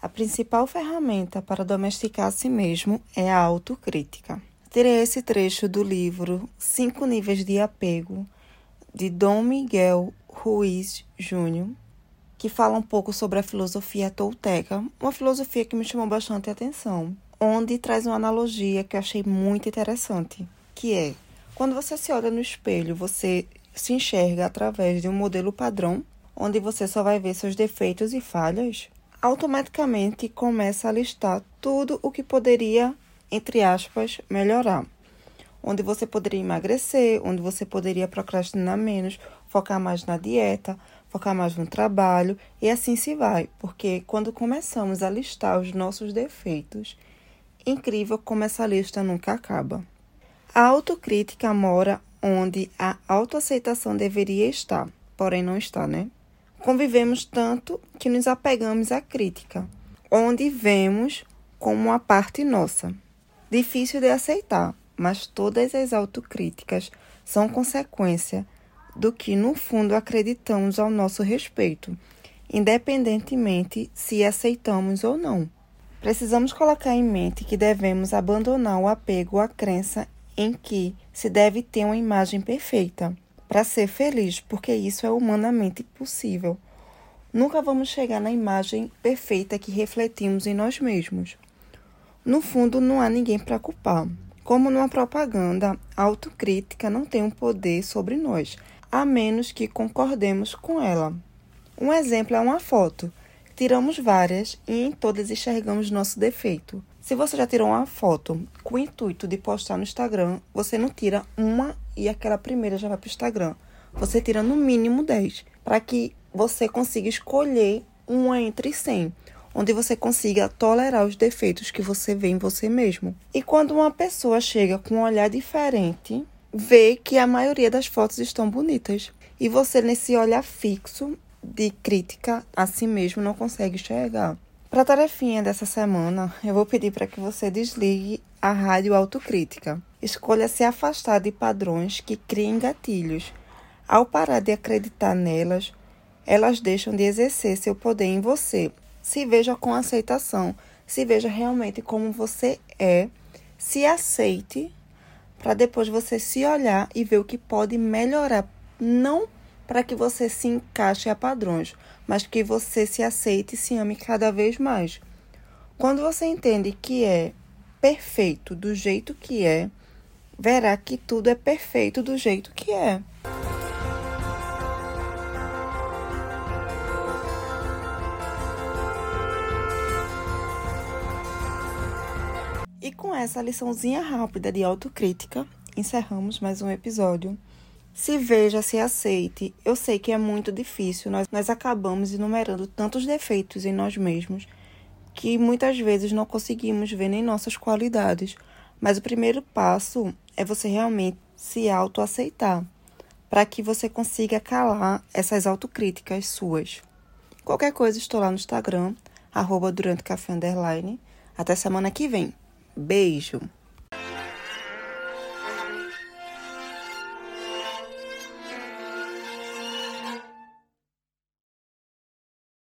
A principal ferramenta para domesticar a si mesmo é a autocrítica. Tirei esse trecho do livro Cinco Níveis de Apego, de Dom Miguel Ruiz Júnior, que fala um pouco sobre a filosofia tolteca, uma filosofia que me chamou bastante atenção, onde traz uma analogia que eu achei muito interessante, que é quando você se olha no espelho, você se enxerga através de um modelo padrão, onde você só vai ver seus defeitos e falhas, automaticamente começa a listar tudo o que poderia, entre aspas, melhorar. Onde você poderia emagrecer, onde você poderia procrastinar menos, focar mais na dieta, focar mais no trabalho e assim se vai, porque quando começamos a listar os nossos defeitos, incrível como essa lista nunca acaba. A autocrítica mora onde a autoaceitação deveria estar, porém não está, né? Convivemos tanto que nos apegamos à crítica, onde vemos como uma parte nossa. Difícil de aceitar, mas todas as autocríticas são consequência do que no fundo acreditamos ao nosso respeito, independentemente se aceitamos ou não. Precisamos colocar em mente que devemos abandonar o apego à crença em que se deve ter uma imagem perfeita para ser feliz, porque isso é humanamente possível. Nunca vamos chegar na imagem perfeita que refletimos em nós mesmos. No fundo, não há ninguém para culpar. Como numa propaganda, a autocrítica não tem um poder sobre nós, a menos que concordemos com ela. Um exemplo é uma foto. Tiramos várias e em todas enxergamos nosso defeito. Se você já tirou uma foto com o intuito de postar no Instagram, você não tira uma e aquela primeira já vai para o Instagram. Você tira no mínimo 10, para que você consiga escolher uma entre 100, onde você consiga tolerar os defeitos que você vê em você mesmo. E quando uma pessoa chega com um olhar diferente, vê que a maioria das fotos estão bonitas. E você, nesse olhar fixo de crítica a si mesmo, não consegue enxergar. Para a tarefinha dessa semana, eu vou pedir para que você desligue a rádio autocrítica. Escolha se afastar de padrões que criem gatilhos. Ao parar de acreditar nelas, elas deixam de exercer seu poder em você. Se veja com aceitação, se veja realmente como você é, se aceite para depois você se olhar e ver o que pode melhorar, não para que você se encaixe a padrões, mas que você se aceite e se ame cada vez mais. Quando você entende que é perfeito do jeito que é, verá que tudo é perfeito do jeito que é. E com essa liçãozinha rápida de autocrítica, encerramos mais um episódio. Se veja, se aceite. Eu sei que é muito difícil, nós, nós acabamos enumerando tantos defeitos em nós mesmos que muitas vezes não conseguimos ver nem nossas qualidades. Mas o primeiro passo é você realmente se autoaceitar, para que você consiga calar essas autocríticas suas. Qualquer coisa, estou lá no Instagram, arroba durante café underline. Até semana que vem. Beijo!